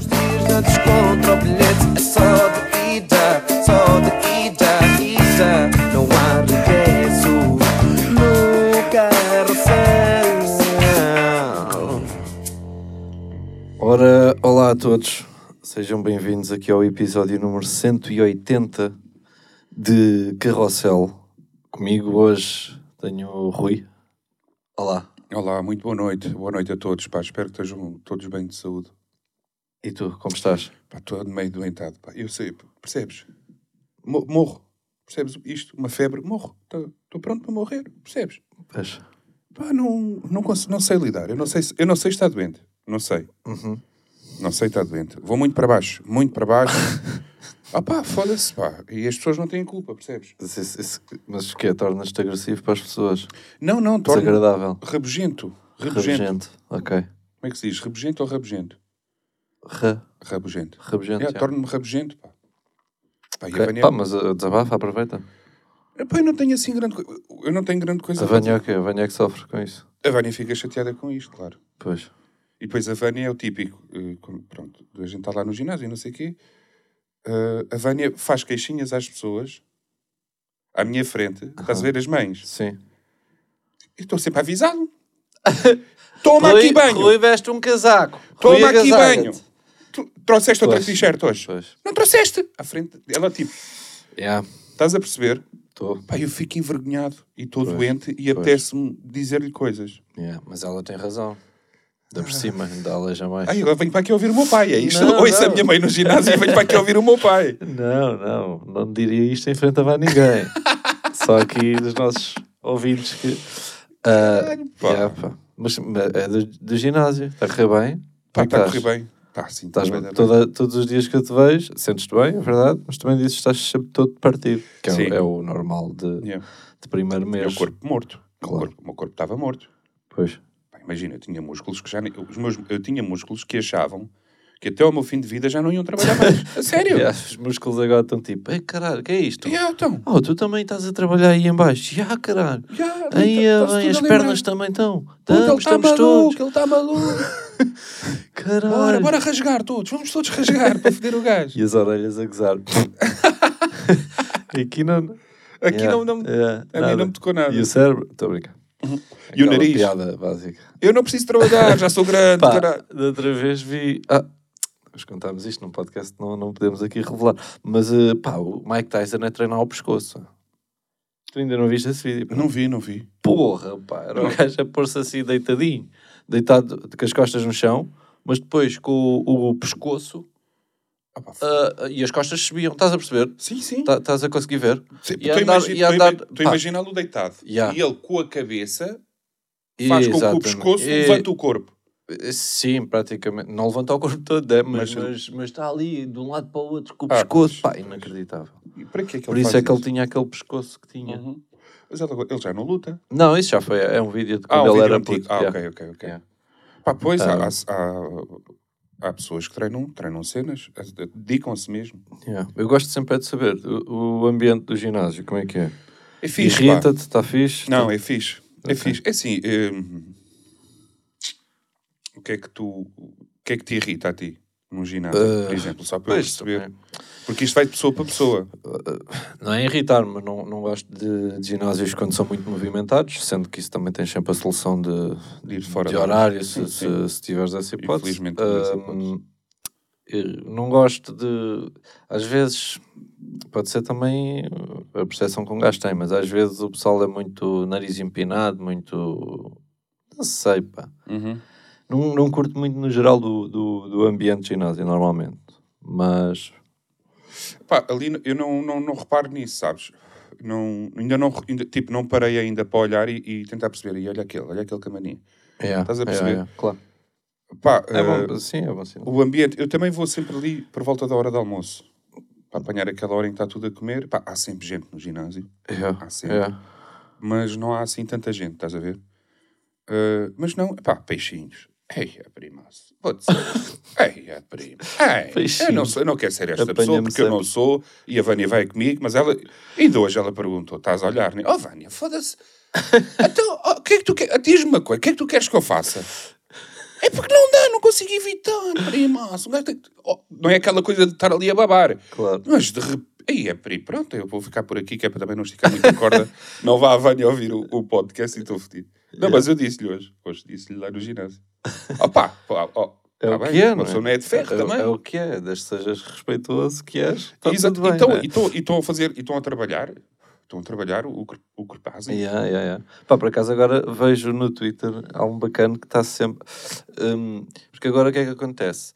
Uns dias o bilhete é só de ida, só de ida, ida. Não há regresso no carrossel. Ora, olá a todos, sejam bem-vindos aqui ao episódio número 180 de Carrossel. Comigo hoje tenho o Rui. Olá. Olá, muito boa noite. Boa noite a todos, pá. Espero que estejam todos bem de saúde. E tu, como estás? Estou meio doentado, pá. Eu sei, percebes? Mo- morro. Percebes isto? Uma febre, morro. Estou pronto para morrer, percebes? Pois. Pá, não, não, cons- não sei lidar. Eu não sei, se- eu não sei se está doente. Não sei. Uhum. Não sei se está doente. Vou muito para baixo, muito para baixo. ah pá, foda-se, pá. E as pessoas não têm culpa, percebes? Mas, isso- isso- mas o que é? Tornas-te agressivo para as pessoas? Não, não, torna Desagradável. rabugento. Rabugento. Ok. Como é que se diz? Rabugento ou rabugento? Ra, Rabugento. rabugento. É, já. torna-me rabugento, pá. Pá, e a Ok. Vânia- Pá, mas uh, desabafa, aproveita. Pá, eu não tenho assim grande coisa. Eu não tenho grande coisa A Vânia é o quê? A Vânia é que sofre com isso. A Vânia fica chateada com isto, claro. Pois. E depois a Vânia é o típico. eh, quando- pronto, a gente está lá no ginásio e não sei o quê. eh, a Vânia faz queixinhas às pessoas à minha frente. Estás a ver as mães? Sim. E estou sempre a avisá-lo. Toma aqui banho. Rui veste um casaco. Toma Rui aqui agasalha-te. banho. Trouxeste outra t-shirt hoje? Pois. Não trouxeste. À frente. Ela tipo, Yeah. estás a perceber? Estou. Pá, eu fico envergonhado e estou doente e apetece-me dizer-lhe coisas. Yeah, mas ela tem razão. Dá por cima, ainda aleja mais. Ai, agora venho para aqui ouvir o meu pai. É isto. Não, Ouço a não. minha mãe no ginásio e venho para aqui ouvir o meu pai. Não, não, não diria isto em frente a ninguém. Só aqui dos nossos ouvintes que. Ah, Caralho, pá. yeah, pá. Mas, mas é do, do ginásio, está a correr bem? Pá, é está a correr bem. Tá, sim, Estás tá bem, toda- todos os dias que eu te vejo, sentes-te bem, é verdade, mas também dizes que estás sempre todo partido, que é, é o normal de, Yeah. de primeiro É mês. o corpo morto. O, Claro. corpo, o meu corpo estava morto. Pois. Pá, imagina, eu tinha músculos que já os meus, eu tinha músculos que achavam que até ao meu fim de vida já não iam trabalhar mais. A sério? Yeah, os músculos agora estão tipo, ei caralho, que é isto? Yeah, então. Oh, tu também estás a trabalhar aí em baixo. Já, caralho. Yeah, Aí, tá- ah, as pernas também estão. Estamos, está estamos maluco, todos. ele está maluco. Caralho. Bora, bora rasgar todos. Vamos todos rasgar para foder o gajo. E as orelhas a gozar. aqui não... Aqui Yeah, não, não, yeah, a mim nada. não me tocou nada. E o cérebro? Estou a brincar. E o nariz? piada básica. Eu não preciso trabalhar, já sou grande. Pá, da outra vez vi... Ah, nós contámos isto num podcast, não, não podemos aqui revelar. Mas, eh, pá, o Mike Tyson é treinar o pescoço. Tu ainda não viste esse vídeo? pá? Não vi, não vi. Porra, pá, era o gajo a pôr-se assim deitadinho, deitado com as costas no chão, mas depois com o, o pescoço ah, e as costas subiam, estás a perceber? Sim, sim. Tá- Estás a conseguir ver? Sim, E estou a andar- e andar- imaginá-lo deitado. Yeah. E ele com a cabeça faz com que o Exatamente. pescoço E- levante o corpo. Sim, praticamente. Não levanta o corpo todo, é, mas, Mas- mas, mas está ali de um lado para o outro com o Ah, pescoço. Pá, inacreditável. E para que é que Por isso faz é que ele tinha aquele pescoço que tinha. Uhum. Mas ele, ele já não luta. Não, isso já foi. É um vídeo de Ah, quando um ele era antigo. puto. Ah, yeah. ok, ok, ok. Yeah. Pá, pois, Ah. há, há, há pessoas que treinam, treinam cenas, eh, dedicam-se mesmo. Yeah. Eu gosto sempre é de saber o, o ambiente do ginásio, como é que é? É fixe. Irrita-te, está fixe? Não, é fixe. É Ok. fixe. É assim, hum, o que é que tu, o que é que te irrita a ti num ginásio, por Uh, exemplo, só para eu perceber? também. Porque isto vai de pessoa para pessoa. Não é irritar, mas não, não gosto de, de ginásios quando são muito movimentados, sendo que isso também tem sempre a solução de, De ir fora de horário, se, se, sim. se tiveres essa hipótese. Infelizmente eu não gosto de. Às vezes, pode ser também a percepção que um gajo tem, mas às vezes o pessoal é muito nariz empinado, muito. Não sei, pá. Uhum. Não, não curto muito no geral do, do, do ambiente de ginásio, normalmente. Mas. Pá, ali eu não, não, não reparo nisso, sabes? Não, ainda não, ainda, tipo, não parei ainda para olhar e, e tentar perceber. E olha aquele, olha aquele camaninho. Yeah, Estás a perceber? yeah, claro. Pá, É eh, bom, sim, é bom sim. o ambiente, eu também vou sempre ali por volta da hora do almoço. Para apanhar aquela hora em que está tudo a comer. Pá, há sempre gente no ginásio. Yeah, há sempre. yeah. mas não há assim tanta gente, estás a ver? Uh, mas não, pá, peixinhos. Ei, a primaço. Vou-te dizer. Ei, a prima. Ei, eu Peixinhos. não, sou, eu não quero ser esta pessoa porque eu não sempre. sou e a Vânia vai comigo, mas ela. E de hoje ela perguntou: estás a olhar? né? Oh, Vânia, foda-se. então, oh, o que é que tu queres? Diz-me uma coisa, o que é que tu queres que eu faça? É porque não dá, não consigo evitar, prima. Oh, não é aquela coisa de estar ali a babar. Claro. Mas de repente. Aí é pri, pronto, eu vou ficar por aqui, que é para também não esticar muito a corda. não vá a Vânia ouvir o, o podcast e estou fedido. Não, mas eu disse-lhe hoje. Hoje disse-lhe lá no ginásio. Opá, ó, É tá o bem, que é, não é? não é de ferro é, também. é o que é, desde que sejas respeitoso que és, está Exato. bem. então, é? e estão- a fazer, e estão a trabalhar, estão a trabalhar o, o fazem. Yeah, yeah, yeah. Pá, por acaso agora vejo no Twitter, há um bacana que está sempre. hum, porque agora o que é que acontece?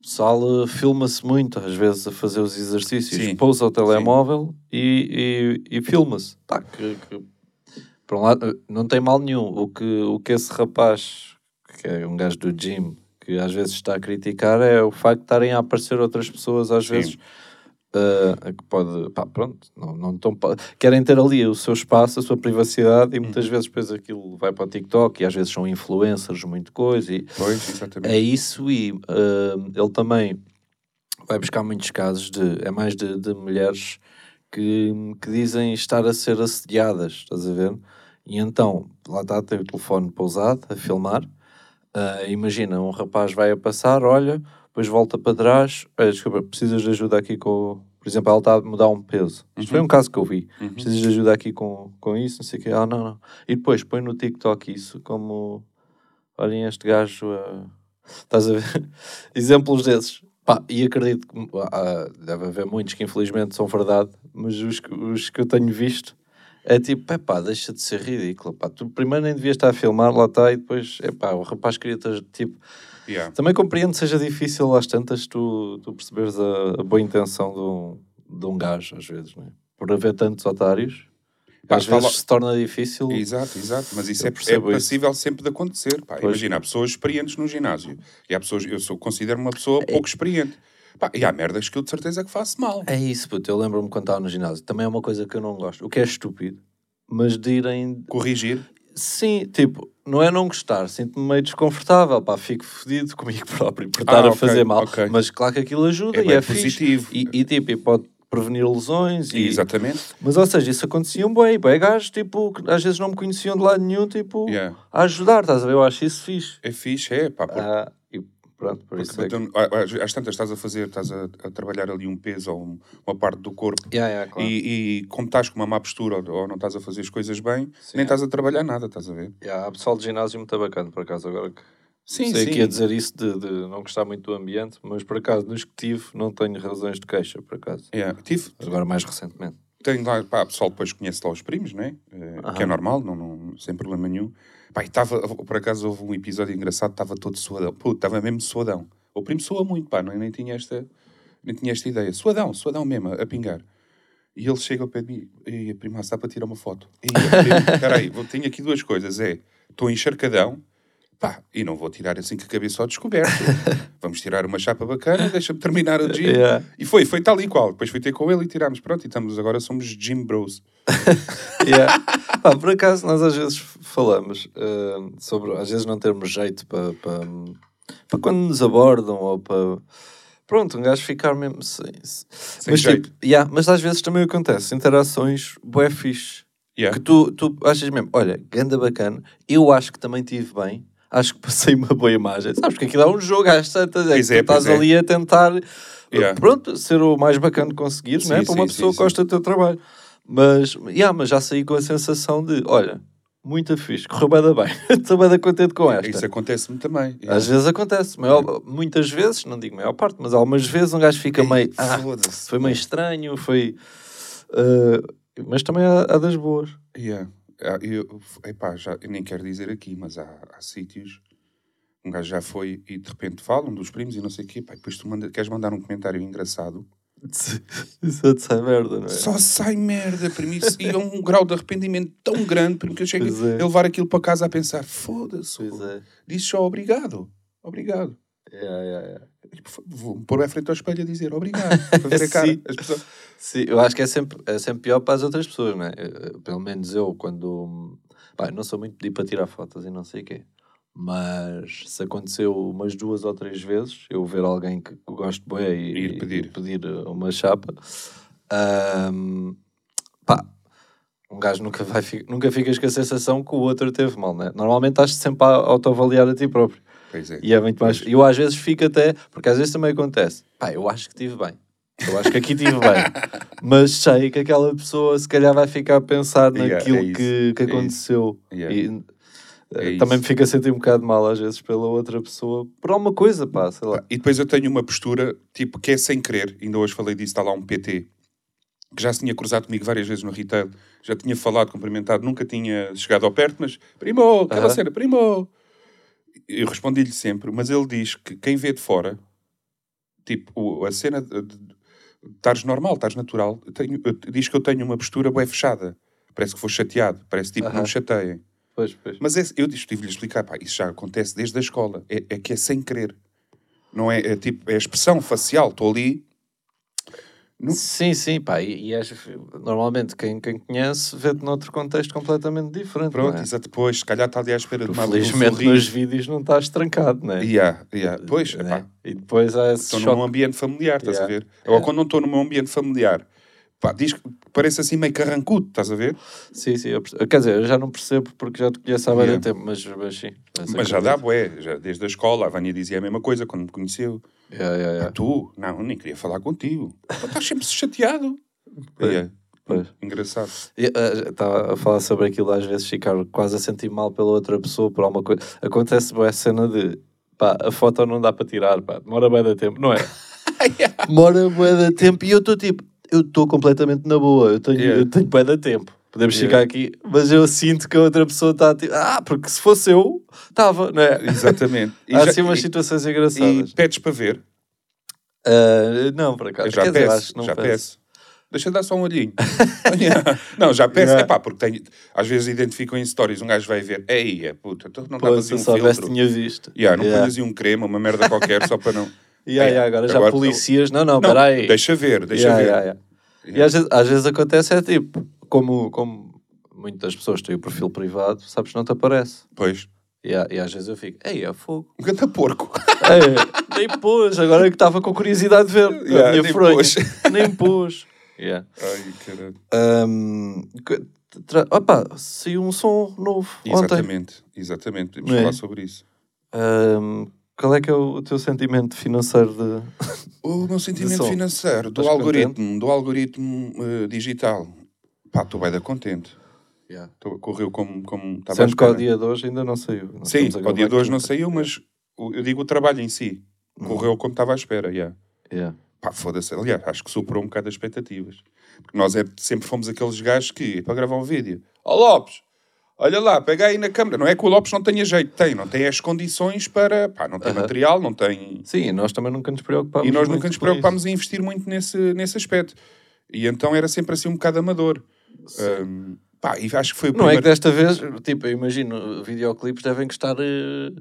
O pessoal eh, filma-se muito, às vezes, a fazer os exercícios, Sim. pousa o telemóvel e, e, e filma-se. Pá, que, que, por um lado, não tem mal nenhum. O que, o que esse rapaz, que é um gajo do gym, que às vezes está a criticar, é o facto de estarem a aparecer outras pessoas, às Sim. vezes. eh, que pode, pá, pronto, não, não tão, querem ter ali o seu espaço, a sua privacidade e muitas vezes depois aquilo vai para o TikTok e às vezes são influencers, muito coisa e Pois, exatamente. é isso e eh, ele também vai buscar muitos casos de, é mais de, de mulheres que, que dizem estar a ser assediadas, estás a ver? E então, lá está, tem o telefone pousado a filmar. Ah, imagina, um rapaz vai a passar, olha, depois volta para trás. "Ah, desculpa, precisas de ajuda aqui com. Por exemplo, ela está a mudar um peso. Isto foi um caso que eu vi. Uhum. Precisas de ajuda aqui com, com isso, não sei o quê. Ah, não, não. E depois põe no TikTok isso como. Olhem este gajo a. Estás a ver? Exemplos desses. Pá, e acredito que ah, deve haver muitos que infelizmente são verdade, mas os, que- os que eu tenho visto é tipo, é pá, deixa de ser ridículo. Pá. Tu primeiro nem devias estar a filmar, lá está, e depois, é pá, o rapaz queria ter, tipo. Yeah. Também compreendo que seja difícil às tantas tu, tu perceberes a, a boa intenção de um, de um gajo, às vezes, não é? Por haver tantos otários, Pá, às fala- vezes se torna difícil. Exato, exato. Mas isso Eu é, é percebo isso. sempre de acontecer. Pá. Pois. Imagina, há pessoas experientes no ginásio. E há pessoas, eu sou, considero uma pessoa pouco experiente. Pá, e há merdas que eu de certeza que faço mal. É isso, puto. Eu lembro-me quando estava no ginásio. Também é uma coisa que eu não gosto. O que é estúpido. Mas de irem. Corrigir. Sim, tipo, não é não gostar. Sinto-me meio desconfortável. Pá, fico fodido comigo próprio por estar Ah, a ok, fazer mal. ok. Mas claro que aquilo ajuda É e é fixe. positivo. E, e, tipo, e pode prevenir lesões. E, Exatamente. Mas, ou seja, isso acontecia um bem. Bem, gajos, tipo, que às vezes não me conheciam de lado nenhum, tipo, Yeah. a ajudar, estás a ver? Eu acho isso fixe. É fixe, é. Pá, porque, Ah, pronto, por isso porque é então, a- às tantas estás a fazer, estás a, a trabalhar ali um peso ou um- uma parte do corpo. Yeah, yeah, claro. E, e como estás com uma má postura ou, ou não estás a fazer as coisas bem, Sim, nem é. estás a trabalhar nada, estás a ver? Yeah, há pessoal de ginásio muito bacana, por acaso, agora que Sim, sei sim. que ia dizer isso de, de não gostar muito do ambiente, mas por acaso, nos que tive, não tenho razões de queixa, por acaso. Yeah. Tive, Agora mais recentemente. tem lá, pá, o pessoal depois conhece lá os primos, não é? Eh, Que é normal, não, não, sem problema nenhum. E estava, por acaso houve um episódio engraçado, estava todo suadão. Pô, estava mesmo suadão. O primo soa muito, pá, não, nem, tinha esta, nem tinha esta ideia. Suadão, suadão mesmo, a pingar. E ele chega ao pé de mim, e prima, dá para tirar uma foto. E espera aí, vou- tenho aqui duas coisas, é, estou encharcadão, pá, e não vou tirar assim com a cabeça ao descoberto. Vamos tirar uma chapa bacana, deixa-me terminar o gym. Yeah. E foi, foi tal e qual. Depois fui ter com ele e tirámos. Pronto, e estamos agora, somos gym bros. Yeah. Pá, por acaso, nós às vezes falamos ah, sobre, às vezes não termos jeito para, para, para quando nos abordam ou para. Pronto, um gajo ficar mesmo sem. Sem mas, jeito. tipo, yeah, mas às vezes também acontece interações bué fixe. Yeah. Que tu, tu achas mesmo, olha, ganda bacana, eu acho que também tive bem, acho que passei uma boa imagem. Sabes porque aquilo é um jogo às tantas, é que Pois tu é, estás pois é. ali a tentar, Yeah. pronto, ser o mais bacana que conseguires, Sim, não é? Para uma sim, pessoa sim, que gosta do teu trabalho. Mas, yeah, mas já saí com a sensação de, olha, muito fixe, correu bem, bem. estou bem contente com esta. Isso acontece-me também. Yeah. Às vezes acontece, maior, muitas vezes, não digo maior parte, mas algumas vezes um gajo fica Ei, meio, ah, foi meio estranho, foi... ah, mas também há, há das boas. Yeah. Ah, Eu, epá, já, eu nem quero dizer aqui, mas há, há sítios. Um gajo já foi e de repente fala, um dos primos e não sei o quê. Pá, e depois tu manda, queres mandar um comentário engraçado. Isso é de sai merda, não é? Só sai merda, mim. E é um grau de arrependimento tão grande, porque eu chego é. a levar aquilo para casa a pensar: foda-se, é. disse só obrigado. Obrigado. Yeah, yeah, yeah. Vou-me pôr à frente ao espelho a dizer obrigado. Para ver a cara. Sim. As pessoas- Sim, eu acho que é sempre, é sempre pior para as outras pessoas, não é? Eu- Pelo menos eu, quando. Pá, não sou muito de ir para tirar fotos e não sei o quê. Mas se aconteceu umas duas ou três vezes, eu ver alguém que gosto bem e, Ir pedir. e pedir uma chapa, ahm, pá, um gajo nunca, vai, nunca ficas com a sensação que o outro teve mal, né? Normalmente estás sempre a autoavaliar a ti próprio. Pois é. E é muito mais. Eu às vezes fico até, porque às vezes também acontece, pá, eu acho que estive bem. Eu acho que aqui estive bem. Mas sei que aquela pessoa se calhar vai ficar a pensar Yeah, naquilo é isso, que, que é aconteceu. Yeah. E, É eh, também isso. me fica a sentir um bocado mal às vezes pela outra pessoa, por alguma coisa, pá, sei lá. E depois eu tenho uma postura, tipo, que é sem querer. Ainda hoje falei disso, está lá um PT, que já se tinha cruzado comigo várias vezes no retail, já tinha falado, cumprimentado, nunca tinha chegado ao perto, mas, primo, aquela Aham. cena, primo. Eu respondi-lhe sempre, mas ele diz que quem vê de fora, tipo, a cena de, estares normal, estares natural, tenho- diz que eu tenho uma postura bem fechada. Parece que vou chateado, parece tipo, não Aham. me chateiem. Pois, pois. Mas é- eu estive-lhe a explicar, pá, isso já acontece desde a escola. É, é que é sem querer. Não é, é tipo, é a expressão facial. Estou ali. Não- Sim, sim, pá, e, e normalmente quem, quem conhece vê-te noutro contexto completamente diferente. Pronto, é? exato. Depois, se calhar está ali à espera de uma um Felizmente nos vídeos não estás trancado, não é? Yeah, yeah. Pois, Né? epá, E depois há esse estou choque. num ambiente familiar, estás a Yeah. ver? Agora, quando não estou num ambiente familiar, pá, diz que parece assim meio carrancudo, estás a ver? Sim, sim, quer dizer, eu já não percebo porque já te conheço há muito Yeah. tempo, mas, mas sim. Mas já dá, bué. Já, desde a escola, a Vânia dizia a mesma coisa quando me conheceu. Yeah, yeah, yeah. Tu? Não, nem queria falar contigo. Estás sempre chateado. Yeah. pois. Engraçado. Eh, Estava a falar sobre aquilo, às vezes ficar quase a sentir mal pela outra pessoa por alguma coisa. Acontece boa cena de pá, a foto não dá para tirar, pá, demora bem da tempo, não é? demora bem da tempo e eu estou tipo, eu estou completamente na boa, eu tenho, Yeah. eu tenho bem da tempo. Podemos Yeah. ficar aqui, mas eu sinto que a outra pessoa está tipo, ah, porque se fosse eu, estava, não é? Exatamente. Há já- assim umas e- situações engraçadas. E pedes para ver? Ah, não, por acaso. Eu já Quer dizer, peço, que não já peço. peço. Deixa dar só um olhinho. não, já peço. Yeah. É pá, porque tenho, às vezes identificam em stories, um gajo vai ver, ei, é puta, tu não aí eu um filtro. tinha visto. Yeah, não Yeah. ponhas aí um creme, uma merda qualquer, só para não... Yeah, É, yeah, agora, já agora- policias, não, não, Não, peraí. deixa ver, deixa Yeah, ver. yeah, yeah. E às vezes, às vezes acontece é tipo, como, como muitas pessoas têm o perfil privado, sabes, não te aparece. Pois. E, e às vezes eu fico, ei, é fogo. Um ganda porco. Ei, nem pôs, agora é que estava com curiosidade de ver. Yeah, nem fronha. pôs. Nem pôs. Yeah. Ai, caralho. Que- tra- opa, saiu um som novo ontem. Exatamente, exatamente. Podemos é? falar sobre isso. Ahm, qual é que é o, o teu sentimento financeiro de... O meu sentimento financeiro, do Estás algoritmo, do algoritmo eh, digital. Pá, estou bem da contente. Yeah. Tô- Correu como, como estava a Sendo que ao dia de hoje ainda não saiu. Nós Sim, ao dia de hoje não saiu, mas o- eu digo o trabalho em si. Correu como estava à espera, yeah. Yeah. Pá, foda-se. Aliás, acho que superou um bocado as expectativas. Porque nós é, sempre fomos aqueles gajos que, para gravar um vídeo, ó Lopes, olha lá, pega aí na câmara. Não é que o Lopes não tenha jeito, tem, não tem as condições para, pá, não tem material, não tem... Sim, nós também nunca nos preocupámos E nós nunca nos preocupámos em investir muito nesse, nesse aspecto. E então era sempre assim um bocado amador. Ahm, pá, e acho que foi o Não é que desta vez, tipo, eu imagino, videoclipes devem custar eh,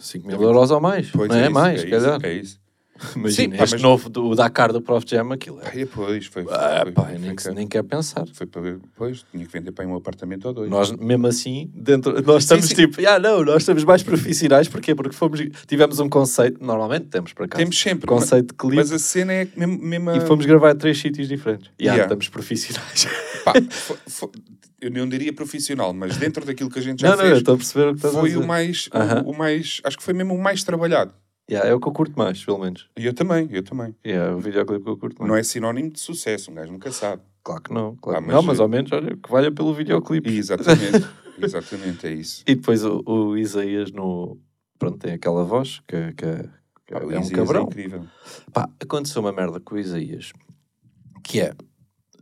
5 mil euros ou mais. Pois não é, isso, mais, é se isso, calhar. É isso. Imagina, Sim, este mas- novo do o Dakar do Prof Jam, aquilo é. Ai, pois, foi... Ah, foi, pá, foi, nem, foi, nem quer pensar. foi para ver, pois, tinha que vender para um apartamento ou dois. Nós, mesmo assim, dentro, nós estamos sim. tipo, ah, não, nós estamos mais profissionais, porquê? Porque fomos, tivemos um conceito, normalmente temos para cá, Temos sempre, conceito de clipe, Mas a cena é mesmo... mesmo e fomos gravar a três sítios diferentes. E ah, Yeah. estamos profissionais. Pá, eu não diria profissional, mas dentro daquilo que a gente já não, não, fez, estou a perceber o que estás a foi dizer. o mais, o- Aham. o, mais... Acho que foi mesmo o mais trabalhado. Yeah, é o que eu curto mais, pelo menos. E eu também, eu também. Yeah, é o videoclipe que eu curto mais. Não é sinónimo de sucesso, um gajo nunca sabe. Claro que não, claro Ah, mas não, mas é- ao menos, olha, que valha pelo videoclipe. Exatamente, exatamente, é isso. E depois o, o Isaías no... Pronto, tem aquela voz que, que, que Pá, o é um Isias cabrão. incrível. Pá, aconteceu uma merda com o Isaías, que é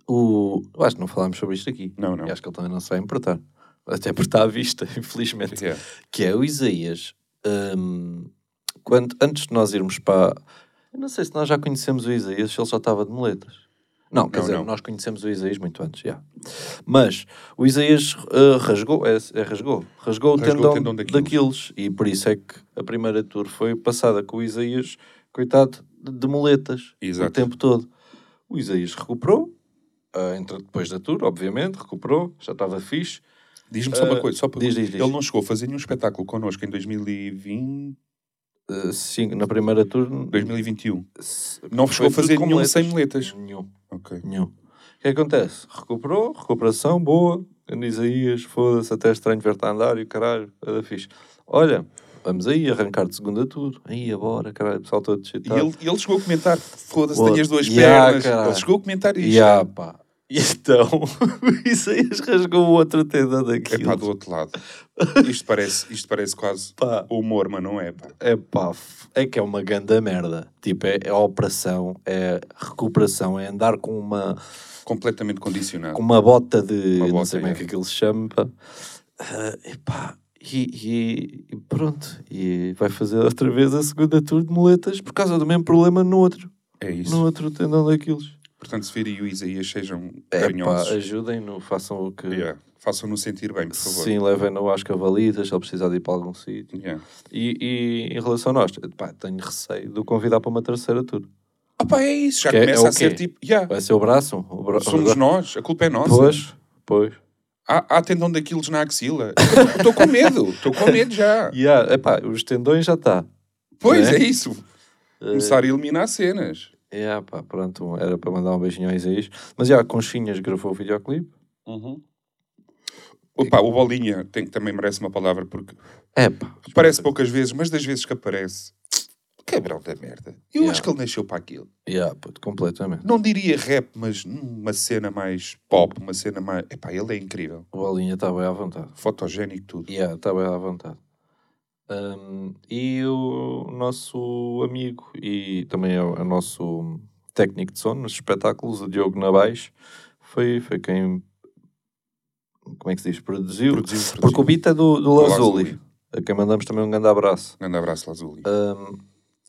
o... Eu acho que não falámos sobre isto aqui. Não, não. E acho que ele também não se vai importar. Até porque está à vista, infelizmente. É. Que é o Isaías. hum, quando, antes de nós irmos para... Eu não sei se nós já conhecemos o Isaías, se ele só estava de moletas. Não, quer Não, dizer, não. nós conhecemos o Isaías muito antes, já. Mas o Isaías uh, rasgou, é, é rasgou, rasgou, o Rasgou o tendão, tendão daqueles. E por isso é que a primeira tour foi passada com o Isaías, coitado, de, de moletas Exato. o tempo todo. O Isaías recuperou, uh, depois da tour, obviamente, recuperou, já estava fixe. Diz-me só uma Ah, coisa, só para... diz, diz, diz. Ele não chegou a fazer nenhum espetáculo connosco em 2020, Uh, sim, na primeira tour... 2021. se- Não chegou a fazer nenhum sem moletas. Nenhum. Ok. Nenhum. O que acontece? Recuperou, recuperação boa. Isaías, foda-se, até é estranho ver-te a andar e o caralho, era fixe. Olha, vamos aí, arrancar de segunda tour. Aí, agora, caralho, o pessoal todo E excitado. ele, e ele chegou a comentar: foda-se, tenho as duas Yeah, pernas. caralho. Ele chegou a comentar isto. Ya, pá. E então, o Isaías rasgou o outro tendão É daquilo. pá, do outro lado. Isto parece, isto parece quase Pá. humor, mas não é, pá. É pá, é que é uma ganda merda. Tipo, é, é operação, é recuperação, é andar com uma, Completamente condicionado. com uma bota de. Uma não bota, sei como é é. que aquilo se chama. Pá. Ah, e pá, e, e- e pronto. E vai fazer outra vez a segunda tour de muletas por causa do mesmo problema no outro. É isso. No outro tendão daqueles. Portanto, se virem o Isaías, sejam É carinhosos. ajudem-no, façam o que. Yeah. Façam-no sentir bem, por favor. Sim, levem-no às cavalitas, se ele precisar de ir para algum sítio. Yeah. E, e em relação a nós, pá, tenho receio de o convidar para uma terceira tour. Ah pá, é isso. Já Que é- começa é o a ser tipo... Yeah. Vai ser o braço? O bra... Somos nós. A culpa é nossa. Pois, pois. Há, há tendão daqueles na axila. Estou com medo. Estou com medo já. Yeah, epá, os tendões já está. Pois, É? é isso. Começar a eliminar cenas. Yeah, pá, pronto, era para mandar um beijinho a Isaías. Mas já, Conchinhas gravou o videoclipe. Opa, o Bolinha tem, também merece uma palavra, porque É pá. aparece poucas vezes, mas das vezes que aparece... Cabrão da merda. Eu Yeah. acho que ele nasceu para aquilo. Yeah, puto, completamente. Não diria rap, mas uma cena mais pop, uma cena mais... Epá, ele é incrível. O Bolinha está bem à vontade. Fotogénico, tudo. Yeah, está bem à vontade. Um, e o nosso amigo e também é o, é o nosso técnico de som nos espetáculos, o Diogo Nabais, foi, foi quem como é que se diz? Produziu. Produziu, produziu. Porque o beat é do, do Do Lazuli, Lazuli. a quem mandamos também um grande abraço. Grande abraço, Lazuli. Um,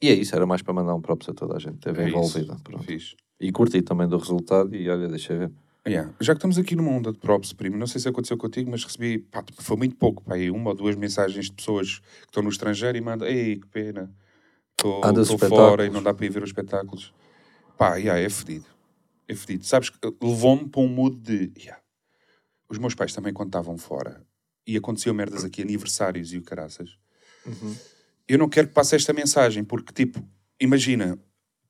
e é isso, era mais para mandar um props a toda a gente esteve É isso. envolvida. Fixe. E curti também do resultado e olha, deixa ver. Yeah. Já que estamos aqui numa onda de props, primo, não sei se aconteceu contigo, mas recebi, pá, foi muito pouco, pá, aí uma ou duas mensagens de pessoas que estão no estrangeiro e mandam, ei, que pena, estou Ah, fora e não dá para ir ver os espetáculos. Pá, yeah, é fedido. É fedido. Sabes, que levou-me para um mood de, yeah. os meus pais também quando estavam fora e aconteciam merdas aqui, aniversários e o caraças. Eu não quero que passe esta mensagem, porque, tipo, imagina,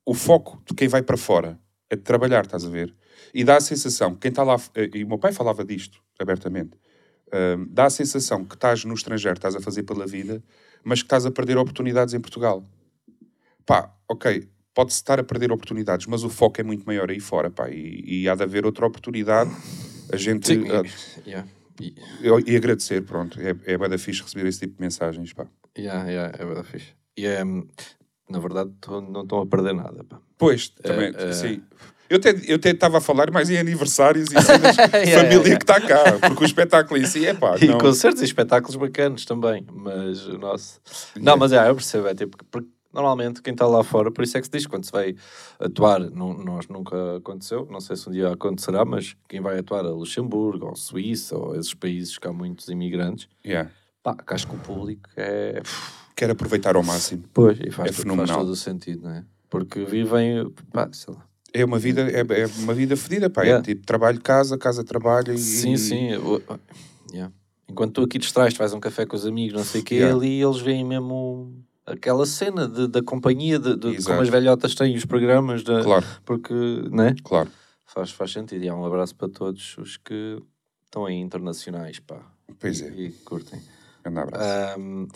o foco de quem vai para fora é de trabalhar, estás a ver? E dá a sensação, que quem está lá, eh, e o meu pai falava disto abertamente, hum, dá a sensação que estás no estrangeiro, estás a fazer pela vida, mas que estás a perder oportunidades em Portugal. Pá, ok, pode-se estar a perder oportunidades, mas o foco é muito maior aí fora, pá, e, e há de haver outra oportunidade. A gente. Sim, ah, e, yeah, e, e, agradecer, pronto. É, é bué da fixe receber esse tipo de mensagens, pá. yeah, yeah, é verdade fixe. E é, na verdade, tô- não estão a perder nada. Pá. Pois, também, eh, sim. Eu até eu estava a falar mais em aniversários e cenas Yeah, família yeah. que está cá, porque o espetáculo em si é pá, E não. concertos e espetáculos bacanos também, mas o nosso... Não, mas é, eu percebo, é tipo, que- porque normalmente quem está lá fora, por isso é que se diz, quando se vai atuar, não, nós nunca aconteceu, não sei se um dia acontecerá, mas quem vai atuar a Luxemburgo, ou Suíça, ou esses países que há muitos imigrantes, Yeah. pá, que acho que o público é... Quero aproveitar ao máximo. Pois, e faz, É faz fenomenal. todo o sentido, não é? Porque vivem, pá, sei lá. É uma vida, é, é uma vida fedida, pá. Yeah. É tipo trabalho, casa, casa, trabalho e. Sim, sim. yeah. Enquanto tu aqui distrais, a um café com os amigos, não sei o quê, Yeah. ali eles veem mesmo aquela cena de, da companhia, de, de, de como as velhotas têm os programas, da- Claro, porque, né? claro. Faz, faz sentido. E há um abraço para todos os que estão aí internacionais, pá. Pois e, é. E curtem. Grande abraço. Ahm,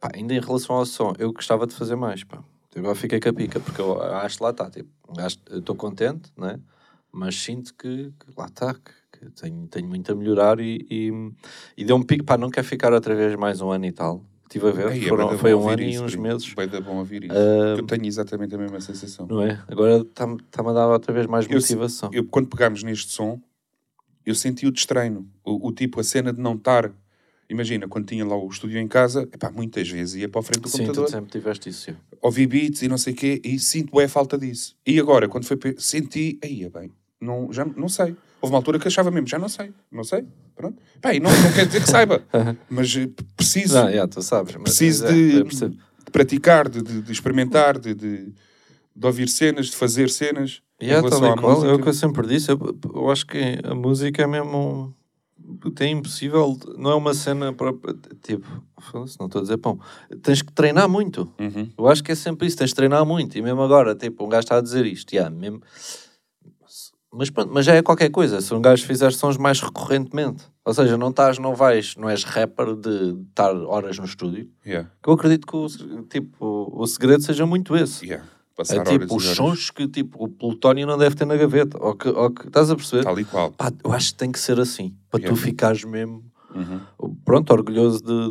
pá, ainda em relação ao som, eu gostava de fazer mais, pá. Eu agora fiquei com a pica, porque eu acho que lá está, tipo, eu estou contente, né? Mas sinto que, que lá está, que, que tenho, tenho muito a melhorar e, e, e deu um pico, pá, não quero ficar outra vez mais um ano e tal. Estive a ver, Ei, é foram- da foi um ano e isso, uns primo. meses, da bom ouvir isso. Ah, Eu tenho exatamente a mesma sensação. não é? Agora está-me está a dar outra vez mais Eu- motivação. Eu, quando pegámos neste som, eu senti o destreino. O, o tipo, a cena de não estar. Imagina, quando tinha lá o estúdio em casa, epá, muitas vezes ia para a frente do Sim, computador, sempre tiveste isso. sim. ouvi beats e não sei o quê, e sinto bem a falta disso. E agora, quando foi. Senti, aí é bem, não, já não sei. Houve uma altura que achava mesmo, já não sei, não sei, pronto. E não, não quer dizer que saiba, mas eh, preciso, Não, já, tu sabes. Mas, preciso mas é, de, de praticar, de, de- de experimentar, de, de, ouvir cenas, de fazer cenas. em Yeah, relação à qual, é o que eu sempre disse. Eu, eu acho que a música é mesmo. É impossível, não é uma cena própria. Tipo, não estou a dizer pão. Tens que treinar muito. Uhum. Eu acho que é sempre isso, tens de treinar muito. E mesmo agora, tipo, um gajo está a dizer isto, yeah, mesmo, Mas pronto, mas já é qualquer coisa. Se um gajo fizer sons mais recorrentemente. Ou seja, não estás, não vais, não és rapper de estar horas no estúdio. Yeah, Que eu acredito que o, tipo, o segredo seja muito esse. yeah. É Passar tipo horas os sons que tipo, o plutónio não deve ter na gaveta. Ou que, ou que estás a perceber? Tal e qual. Pá, eu acho que tem que ser assim. Para tu Yeah. ficares mesmo, Uhum. pronto, orgulhoso de.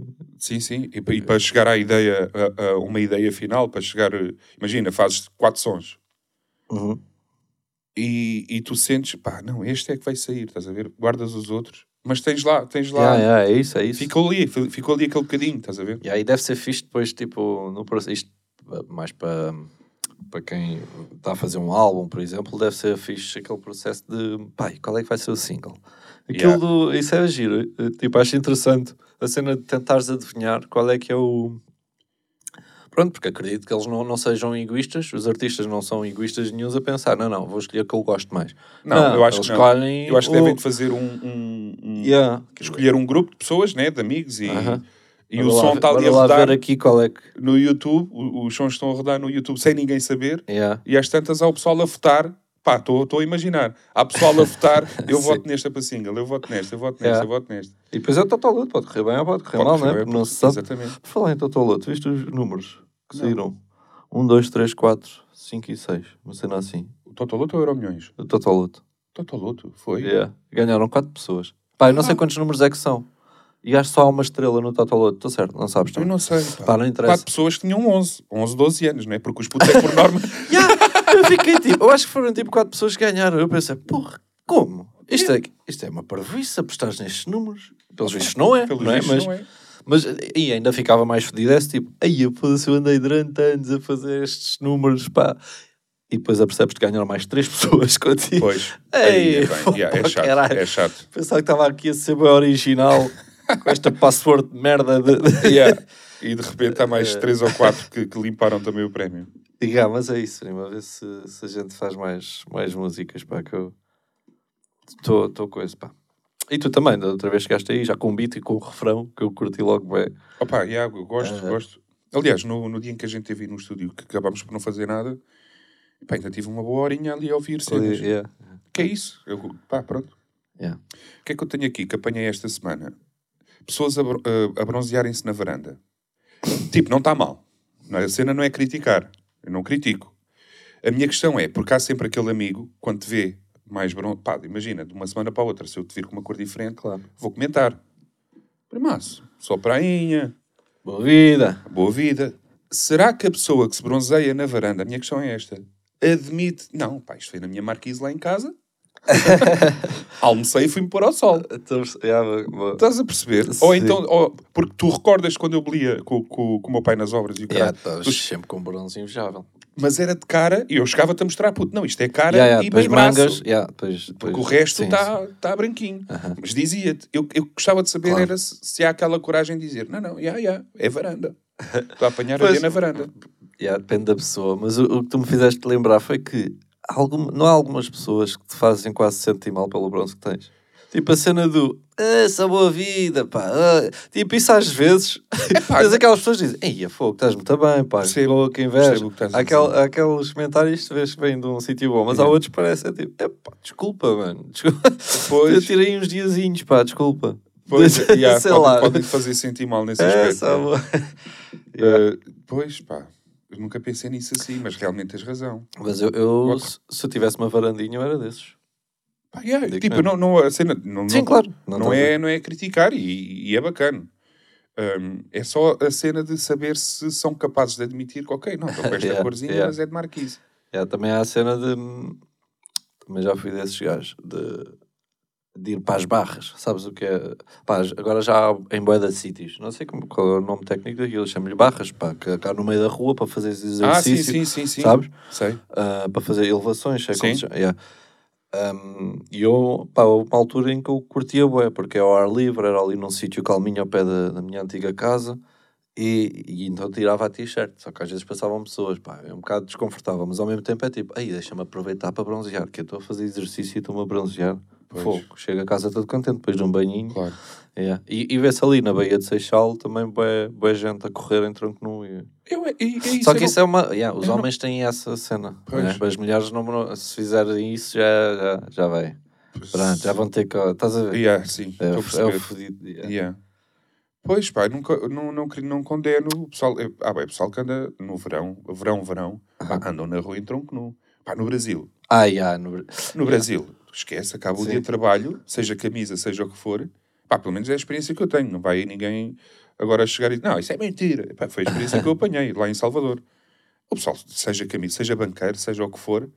de- Sim, sim. E, e para chegar à ideia, a, a uma ideia final, para chegar, imagina, fazes quatro sons Uhum. e, e tu sentes, pá, não, este é que vai sair, estás a ver? Guardas os outros, mas tens lá, tens lá, Yeah, yeah, é isso, é isso. ficou ali, fi- ficou ali aquele bocadinho, estás a ver? E aí deve ser fixe depois, tipo, no processo. Isto mais para, para quem está a fazer um álbum, por exemplo, deve ser fixe aquele processo de pai, qual é que vai ser o single? Aquilo Yeah. do. Isso é giro. eh, Tipo, acho interessante a cena de tentares adivinhar qual é que é o. Pronto, porque acredito que eles não, não sejam egoístas, os artistas não são egoístas nenhums a pensar, não, não, vou escolher o que eu gosto mais. Não, eu acho que não. escolhem Eu acho que o- devem de fazer um, um- um- Yeah. escolher um grupo de pessoas, né, de amigos e, Aham. E Bora o lá som está ali a rodar aqui qual é que. no YouTube, os sons estão a rodar no YouTube sem ninguém saber Yeah. e às tantas há o pessoal a votar. Pá, estou a imaginar. Há pessoal a votar, eu voto nesta para single, eu voto nesta, eu voto nesta, Yeah. eu voto nesta. E depois é o Totoluto, pode correr bem ou pode correr Pode mal, correr né? bem, Porque não se sabe. Exatamente. Por falar em Totoluto, viste os números que Não. saíram? 1, 2, 3, 4, 5 e 6. Uma cena assim. O Totoloto ou Euro Milhões? O Totoluto. Totoloto, foi? Yeah. Ganharam 4 pessoas. Pá, eu não sei Ah. quantos números é que são. E acho só há uma estrela no Totoluto. Estou certo, não sabes? Eu também? não sei. Pá. Pá, não interessa. Quatro pessoas tinham 11, 11, 12 anos, não é? Porque os putos é por norma. Yeah, eu fiquei tipo, eu acho que foram tipo 4 pessoas que ganharam. Eu pensei, porra, como? Isto é, isto é uma parvoíce, apostares nestes números. Pelos vistos não é, Pelos não é? Mas, não é? Mas e ainda ficava mais fedido esse tipo, aí eu eu andei durante anos a fazer estes números, pá. E depois apercebes que ganharam mais três pessoas contigo. Pois. Ei, Aí, é, bem, pô, yeah, é pá, chato. caralho. É chato. Pensava que estava aqui a ser bem original com esta password de merda de. Yeah. E de repente há mais três ou quatro que, que limparam também o prémio. Yeah, mas é isso, prima, a ver se, se a gente faz mais, mais músicas, pá, que eu estou com isso, pá. E tu também, da outra vez chegaste aí, já com o beat e com o refrão, que eu curti logo bem. Opa, yeah, eu gosto, Ah. gosto. Aliás, no, no dia em que a gente teve no estúdio, que acabámos por não fazer nada, pá, ainda tive uma boa horinha ali a ouvir cenas. Yeah. que é isso? Eu, pá, pronto. Yeah. O que é que eu tenho aqui que apanhei esta semana? Pessoas a, a- bronzearem-se na varanda. Tipo, não está mal. Não é- A cena não é criticar. Eu não critico. A minha questão é, porque há sempre aquele amigo, quando te vê mais bronze... Pá, imagina, de uma semana para a outra, se eu te vir com uma cor diferente, Claro. vou comentar. Primaço, só prainha, Boa vida! boa vida. Será que a pessoa que se bronzeia na varanda, a minha questão é esta, admite... Não, pá, isto foi na minha marquise lá em casa. Almocei e fui-me pôr ao sol. Então, yeah. Estás a perceber? Sim. Ou então, ou- porque tu recordas quando eu belia com, com, com o meu pai nas obras e o Yeah, estás tu- sempre com um bronze invejável. mas era de cara e eu chegava-te a mostrar, puto, não, isto é cara Yeah, yeah, e depois braço. mangas, yeah, depois, Porque depois- o resto está tá branquinho. Aham. Mas dizia-te, eu, eu gostava de saber Claro. era se, se há aquela coragem de dizer, não, não, yeah, yeah, é varanda. Estou a apanhar Pois. ali na varanda. Yeah, depende da pessoa, mas o, o que tu me fizeste lembrar foi que alguma, não há algumas pessoas que te fazem quase sentir mal pelo bronze que tens. Tipo a cena do essa boa vida, pá. ah", Tipo, isso às vezes. Tens aquelas pessoas dizem, Ei, fogo, estás muito bem, pá. Percebo, Boa, que inveja. que a Há aquel- há aqueles comentários que vês que vêm de um sítio bom, mas há Yeah. outros que parecem tipo, epá, desculpa, mano. Desculpa. Pois. Eu tirei uns diazinhos, pá, desculpa. Pois, yeah, sei pode, lá. fazer sentir mal nesse É, aspecto. sabe? Uh, pois, pá, eu nunca pensei nisso assim, mas realmente tens razão. Mas eu, eu se, se eu tivesse uma varandinha, eu era desses. Pá, yeah, Digo tipo, mesmo. não, não, a cena, não, Sim, não- claro. Não, a- é, não é criticar e, e é bacana. Um, é só a cena de saber se são capazes de admitir que, ok, não, estou com esta Yeah, corzinha, yeah. mas é de marquise. Yeah, também há a cena de. Também já fui desses gajos. De, de ir para as barras. Sabes o que é? Pá, agora já há em Boeda sítios. Não sei como, qual é o nome técnico daquilo. Chamo-lhe barras. Pá, que cá no meio da rua para fazer esse Ah, sim, exercício. sim, sim, sim. Sabes? Sei. Ah, para fazer elevações. É como Sim. chama. Yeah. Um, e eu, pá, houve uma altura em que eu curtia bué, porque é ao ar livre, era ali num sítio calminho ao pé da, da minha antiga casa, e, e então tirava a t-shirt, só que às vezes passavam pessoas, pá, é um bocado desconfortável, mas ao mesmo tempo é tipo, aí deixa-me aproveitar para bronzear, que eu estou a fazer exercício e estou-me a bronzear, Pois. fogo. Chega a casa todo contente, depois de um banhinho. Claro. Yeah. E, e vê-se ali na Baía de Seixal também boa, gente a correr em tronco nu. E... Eu, é, é, é Só eu que não- isso é uma. yeah, os eu não- homens têm essa cena. Né? As mulheres, não, não- se fizerem isso, já, já, já vai. Pronto, já vão ter que. Estás a ver? Yeah, sim, É, é o fodido. yeah. Yeah. Pois pá, nunca, não, não, cri- não condeno o pessoal. é- Ah, bem, o pessoal que anda no verão, verão, verão, pá, andam na rua em tronco nu. Pá, no Brasil. Ah, yeah, no... No Brasil, esquece, acaba o Sim. dia de trabalho, seja camisa, seja o que for. Pá, pelo menos é a experiência que eu tenho. Não vai ninguém agora chegar e dizer, não, isso é mentira. Pá, foi a experiência que eu apanhei lá em Salvador. O pessoal, seja camisa, seja banqueiro, seja o que for,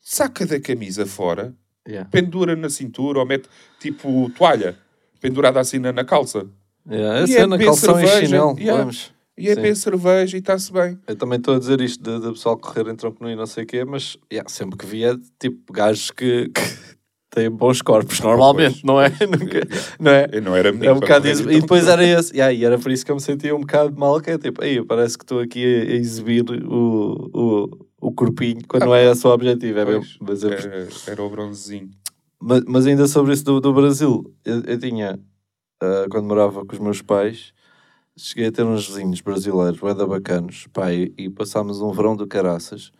saca da camisa fora, Yeah. pendura na cintura ou mete tipo toalha pendurada assim na, na calça. Yeah, E é cena, beber calção e cerveja, chinelo. yeah. Vamos. E é beber cerveja e está-se bem. Eu também estou a dizer isto de, de pessoal correr em tronco nu e não sei o quê, mas yeah, sempre que via, tipo, gajos que, que têm bons corpos, normalmente, não é? Nunca- não é? Eu não era menino. É um bocado isso. E depois era esse. Yeah, e era por isso que eu me sentia um bocado mal, que é tipo, aí parece que estou aqui a, exibir o, o, o corpinho, quando não é esse o objetivo. É mesmo. Mas, eu- era, era o bronzezinho. mas, mas ainda sobre isso do, do Brasil, eu, eu tinha, ah, quando morava com os meus pais, cheguei a ter uns vizinhos brasileiros, bué bacanos, pá, e, e passámos um verão do caraças,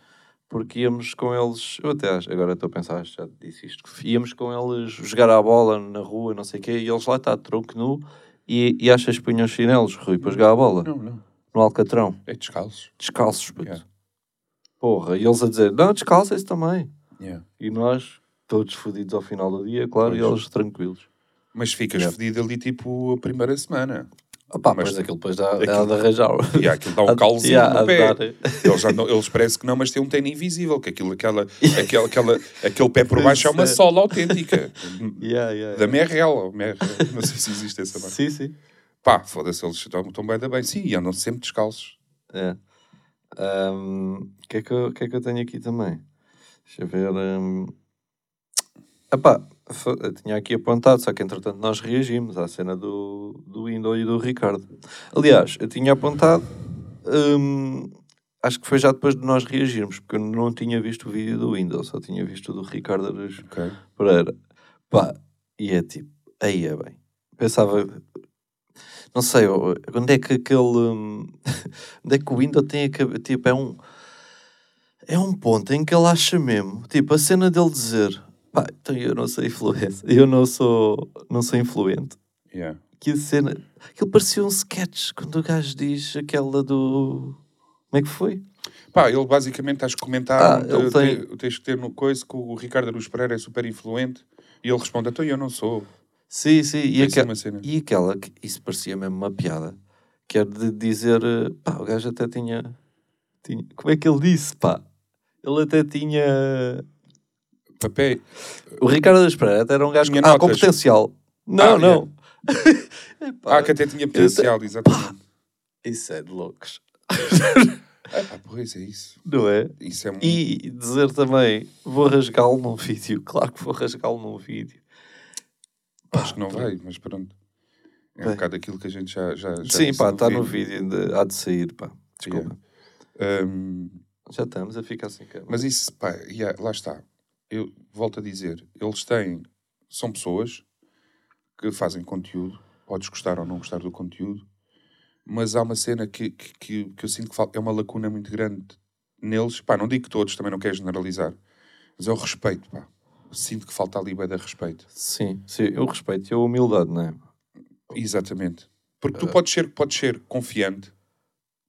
porque íamos com eles, eu até acho, agora estou a pensar, já disse isto, íamos com eles jogar à bola na rua, não sei o quê, e eles lá está, tronco nu, e, e achas que punham chinelos, Rui, para jogar a bola, Não, não. no Alcatrão, É descalços. descalços, puto. Yeah. Porra, e eles a dizer, não, descalça-se também. Yeah. E nós, todos fodidos ao final do dia, claro, e Pois. eles tranquilos. Mas ficas Yeah. fedido ali tipo a primeira semana. Opa, Mas- mas aquilo depois dá, aquilo- dá de arranjar. E aquilo dá um calzinho Yeah, no pé. Eles, já não- eles parece que não, mas têm um tênis invisível, que aquilo, aquela, aquela, aquela, aquele pé por baixo é uma é. sola autêntica. Yeah, yeah, Da Merrell. Não sei se existe essa marca. Sim, sim. Pá, foda-se, eles estão, estão bem da bem. Sim, e andam sempre descalços. É. O que, é que, eu- que é que eu tenho aqui também? Deixa eu ver. Um... Epá, tinha aqui apontado, só que entretanto nós reagimos à cena do, do Indo e do Ricardo. Aliás, eu tinha apontado, hum, acho que foi já depois de nós reagirmos, porque eu não tinha visto o vídeo do Windows, só tinha visto o do Ricardo Araújo Ok? Pereira. Pá, e é tipo, aí é bem. Pensava, não sei, onde é que aquele. hum, onde é que o Windows tem a cabeça? Tipo, é um. É um ponto em que ele acha mesmo, tipo, a cena dele dizer, pá, então eu não sou influente, eu não sou, não sou influente. Yeah. Que a cena. Aquilo parecia um sketch quando o gajo diz aquela do. Como é que foi? Pá, ele basicamente acho que Ah, comentaram, ele te- tem- te- tens que ter no coisa que o Ricardo Aruz Pereira é super influente. E ele responde, então eu não sou. Sim, sim, e, cena. e aquela, que isso parecia mesmo uma piada, que era de dizer, pá, o gajo até tinha, tinha- como é que ele disse, pá? Ele até tinha, Papel. o Ricardo das Pereira era um gajo com, ah, com potencial. Não, Ah, não. Epá, Ah, que até tinha potencial, exatamente. Isso é de loucos, É pá, pois é isso. não é? Isso é um... E dizer também, vou rasgá-lo num vídeo, claro que vou rasgá-lo num vídeo. Acho que não vai, mas pronto. É um Bem. bocado aquilo que a gente já. já, já Sim, pá, está no vídeo, ainda há de sair, pá. Desculpa. Hum, Já estamos a ficar sem câmera. mas isso, pá, yeah, lá está. Eu volto a dizer, eles têm. São pessoas que fazem conteúdo, podes gostar ou não gostar do conteúdo, mas há uma cena que, que, que, eu sinto que é uma lacuna muito grande neles. Pá, não digo que todos, também não quero generalizar, mas é o respeito, pá. Sinto que falta ali bem da respeito. Sim, sim, eu respeito e a humildade, não é? Exatamente. Porque tu podes ser, podes ser confiante,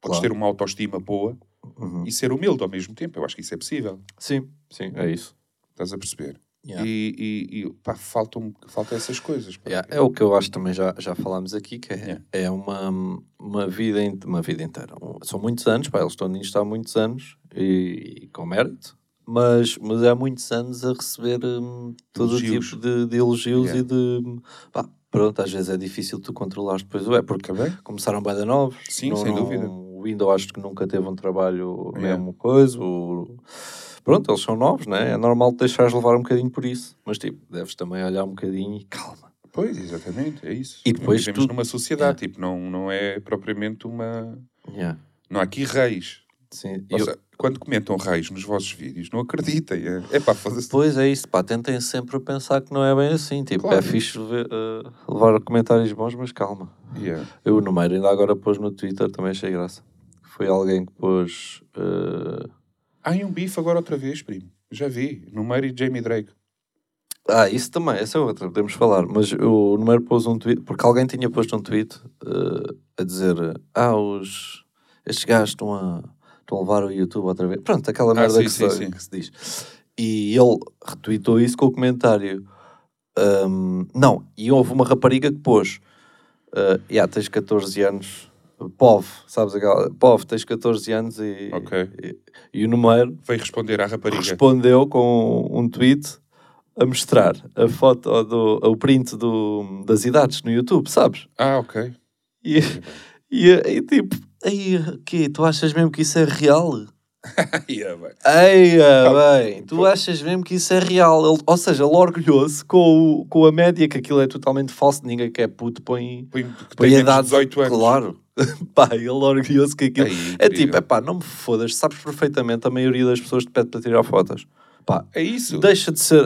podes Claro. ter uma autoestima boa Uhum. e ser humilde ao mesmo tempo. Eu acho que isso é possível. Sim, sim, é isso. Estás a perceber? Yeah. E, e, e pá, faltam, faltam essas coisas. Yeah, é o que eu acho também já, já falámos aqui, que é, Yeah. é uma, uma, vida, uma vida inteira. São muitos anos, pá, eles estão nisto há muitos anos e, e com mérito, mas, mas há muitos anos a receber hum, todo Elogios. o tipo de, de elogios e de. Pá, pronto, às vezes é difícil tu controlares depois o é, porque bem? começaram bem de novos. Sim, não- sem não- dúvida. O Windows acho que nunca teve um trabalho mesmo coisa. o- Pronto, eles são novos, né? É normal te deixares levar um bocadinho por isso. Mas tipo, deves também olhar um bocadinho e calma. Pois, exatamente, é isso. E depois Vivemos tu- numa sociedade, tipo, não, não é propriamente uma... Yeah. Não há aqui reis. Sim. Ou Eu- seja, quando comentam raios nos vossos vídeos, não acreditem. É, é pá, foda-se. Pois é isso, pá, tentem sempre pensar que não é bem assim. Tipo, Claro. é fixe ver, eh, levar comentários bons, mas calma. Yeah. Eu, o número, ainda agora pôs no Twitter, também achei graça. Foi alguém que pôs. eh, Há um bife agora outra vez, primo. Já vi. Número e Jamie Drake. Ah, isso também, essa é outra, podemos falar. Mas o número pôs um tweet, porque alguém tinha posto um tweet eh, a dizer: Ah, os, estes gajos estão a, estão a levar o YouTube outra vez. Pronto, aquela Ah, merda sim, que, sim, se, sim. que se diz. E ele retweetou isso com o comentário: ahm, Não, e houve uma rapariga que pôs: uh, yeah, tens 14 anos. POV, sabes aquela? POV, tens 14 anos e, Ok. e, e o número Veio responder à rapariga. respondeu com um tweet a mostrar a foto do o print do, das idades no YouTube, sabes? Ah, ok. E, e, e tipo, aí, que tu achas mesmo que isso é real? Yeah, bem. Eia, bem, tu achas mesmo que isso é real? Ele- ou seja, ele orgulhou-se com, o- com a média que aquilo é totalmente falso, ninguém quer puto põe, Põe que põe a idade. 18 anos. Claro. pá, ele orgulhou-se que aquilo. É tipo, é pá, não me fodas, sabes perfeitamente a maioria das pessoas te pede para tirar fotos. Pá, É isso. deixa de ser.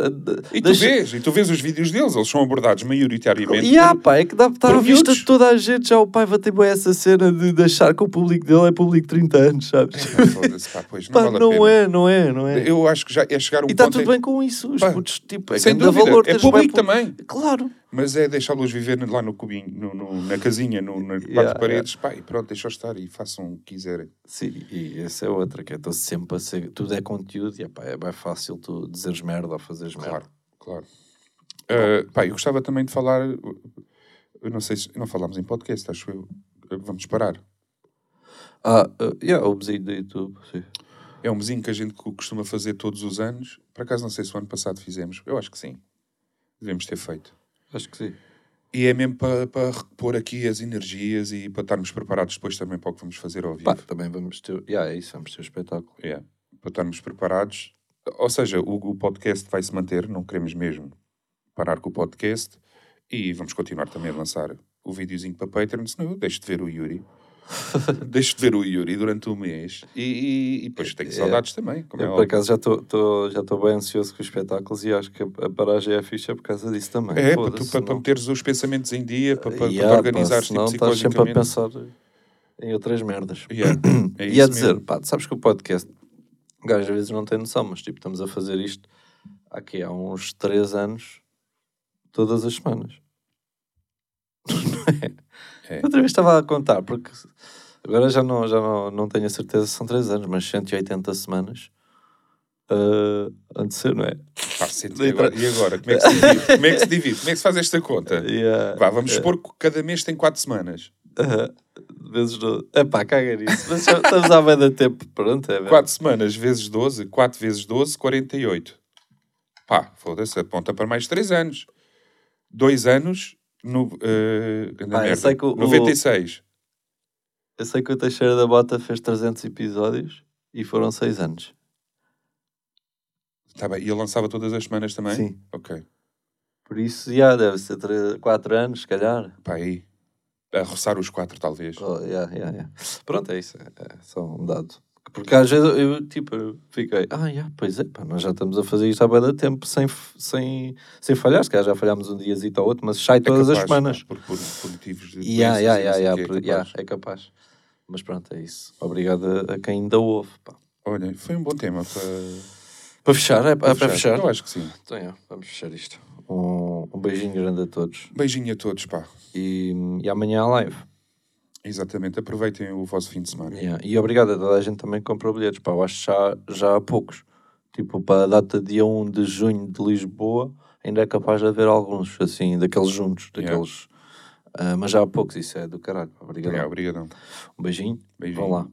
E tu deixa... vês, e tu vês os vídeos deles, eles são abordados maioritariamente. E há, pá, é que dá para estar por à vista de toda a gente. Já o pai vai ter essa cena de, de achar que o público dele é público de 30 anos, sabes? por- Foda-se, pá, pois, não Pá, vale não é, não é, não é. Eu acho que já é chegar um E está tudo em- bem com isso. Os Pá, putos, tipo, é sem dúvida. valor. É público pu- também. Claro. Mas é deixá-los viver lá no cubinho, no, no- na casinha, no, nas quatro Yeah, paredes. Pá, e pronto, deixa-os estar e façam o que quiserem. Sim, e essa é outra, que estou sempre a ser. Tudo é conteúdo e epá, é bem fácil tu dizeres merda ou fazeres merda. Claro, claro. Ah, pá, eu gostava também de falar. Eu não sei se. Não falámos em podcast, acho eu. Vamos parar. Ah, uh, yeah, o bezinho do YouTube, sim. É um mesinho que a gente co- costuma fazer todos os anos. Por acaso, não sei se o ano passado fizemos. Eu acho que sim. Devemos ter feito. Acho que sim. E é mesmo para para repor aqui as energias e para estarmos preparados depois também para o que vamos fazer ao vivo. Pá, também vamos ter. Yeah, é isso, vamos ter o espetáculo. Yeah. Para estarmos preparados. Ou seja, o, o podcast vai se manter, não queremos mesmo parar com o podcast. E vamos continuar também a lançar o videozinho para Patreon, senão eu deixo de ver o Yuri. deixo de ver o Yuri durante um mês. E, e- e depois tenho É. saudades também, como é Eu, por óbvio. acaso, já estou já bem ansioso com os espetáculos e acho que a, paragem é ficha por causa disso também. É, para, tu, para, para não- meteres os pensamentos em dia, para, para, para Yeah, pá, organizares tipo, senão estás sempre a psicologicamente. pensar em outras merdas. Yeah, é e a dizer, mesmo. pá, sabes que o podcast, o gajo às vezes não tem noção, mas tipo, estamos a fazer isto aqui há uns 3 anos, todas as semanas. É. Outra vez estava a contar, porque agora já não, já não, não tenho a certeza se são 3 anos, mas 180 semanas. Uh, antes não é? Nem e, agora, e agora? Como é que se divide? Como é que se divide? Como é que se faz esta conta? Yeah. Vá, vamos É. supor que cada mês tem 4 semanas. Aham. Vezes 12. Epá, caga nisso. Mas estamos à meia tempo. Pronto, é mesmo. 4 semanas vezes 12, 4 vezes 12, 48. Pá, foda-se, aponta para mais 3 anos. 2 anos, no, grande Ah, eu sei que o- 96. Eu sei que o Teixeira da Bota fez 300 episódios e foram 6 anos. Tá bem, e ele lançava todas as semanas também? Sim. Ok. Por isso, já deve ser 4 anos, se calhar. Pá, aí. A roçar os 4, talvez. Oh, yeah, yeah, yeah. Pronto, é isso. É, é só um dado. Porque às vezes eu, tipo, eu fiquei, ah, yeah, pois é, pá, nós já estamos a fazer isto há bem tempo sem, sem, sem falhar. Se calhar já falhámos um diazito ou outro, mas sai É todas as capaz, semanas. Por, por, por motivos de. Yeah, yeah, yeah, yeah, por- é yeah, capaz. é capaz. Mas pronto, é isso. Obrigado a, a quem ainda ouve. Pá. Olha, foi um bom tema para, Para fechar, é para, para fechar. Eu acho que sim. Então, é, vamos fechar isto. Um, um beijinho grande a todos. Beijinho a todos, pá. E, e amanhã há live. Exatamente, aproveitem o vosso fim de semana. Yeah. E obrigado a toda a gente também que comprou bilhetes. Pá, eu acho que já, já há poucos. Tipo, para a data dia 1 de junho de Lisboa, ainda é capaz de haver alguns, assim, daqueles juntos. Yeah. Daqueles, Ah, mas já há poucos, isso é do caralho. Obrigado. Yeah, obrigadão. Um beijinho. Beijinho. Vão lá.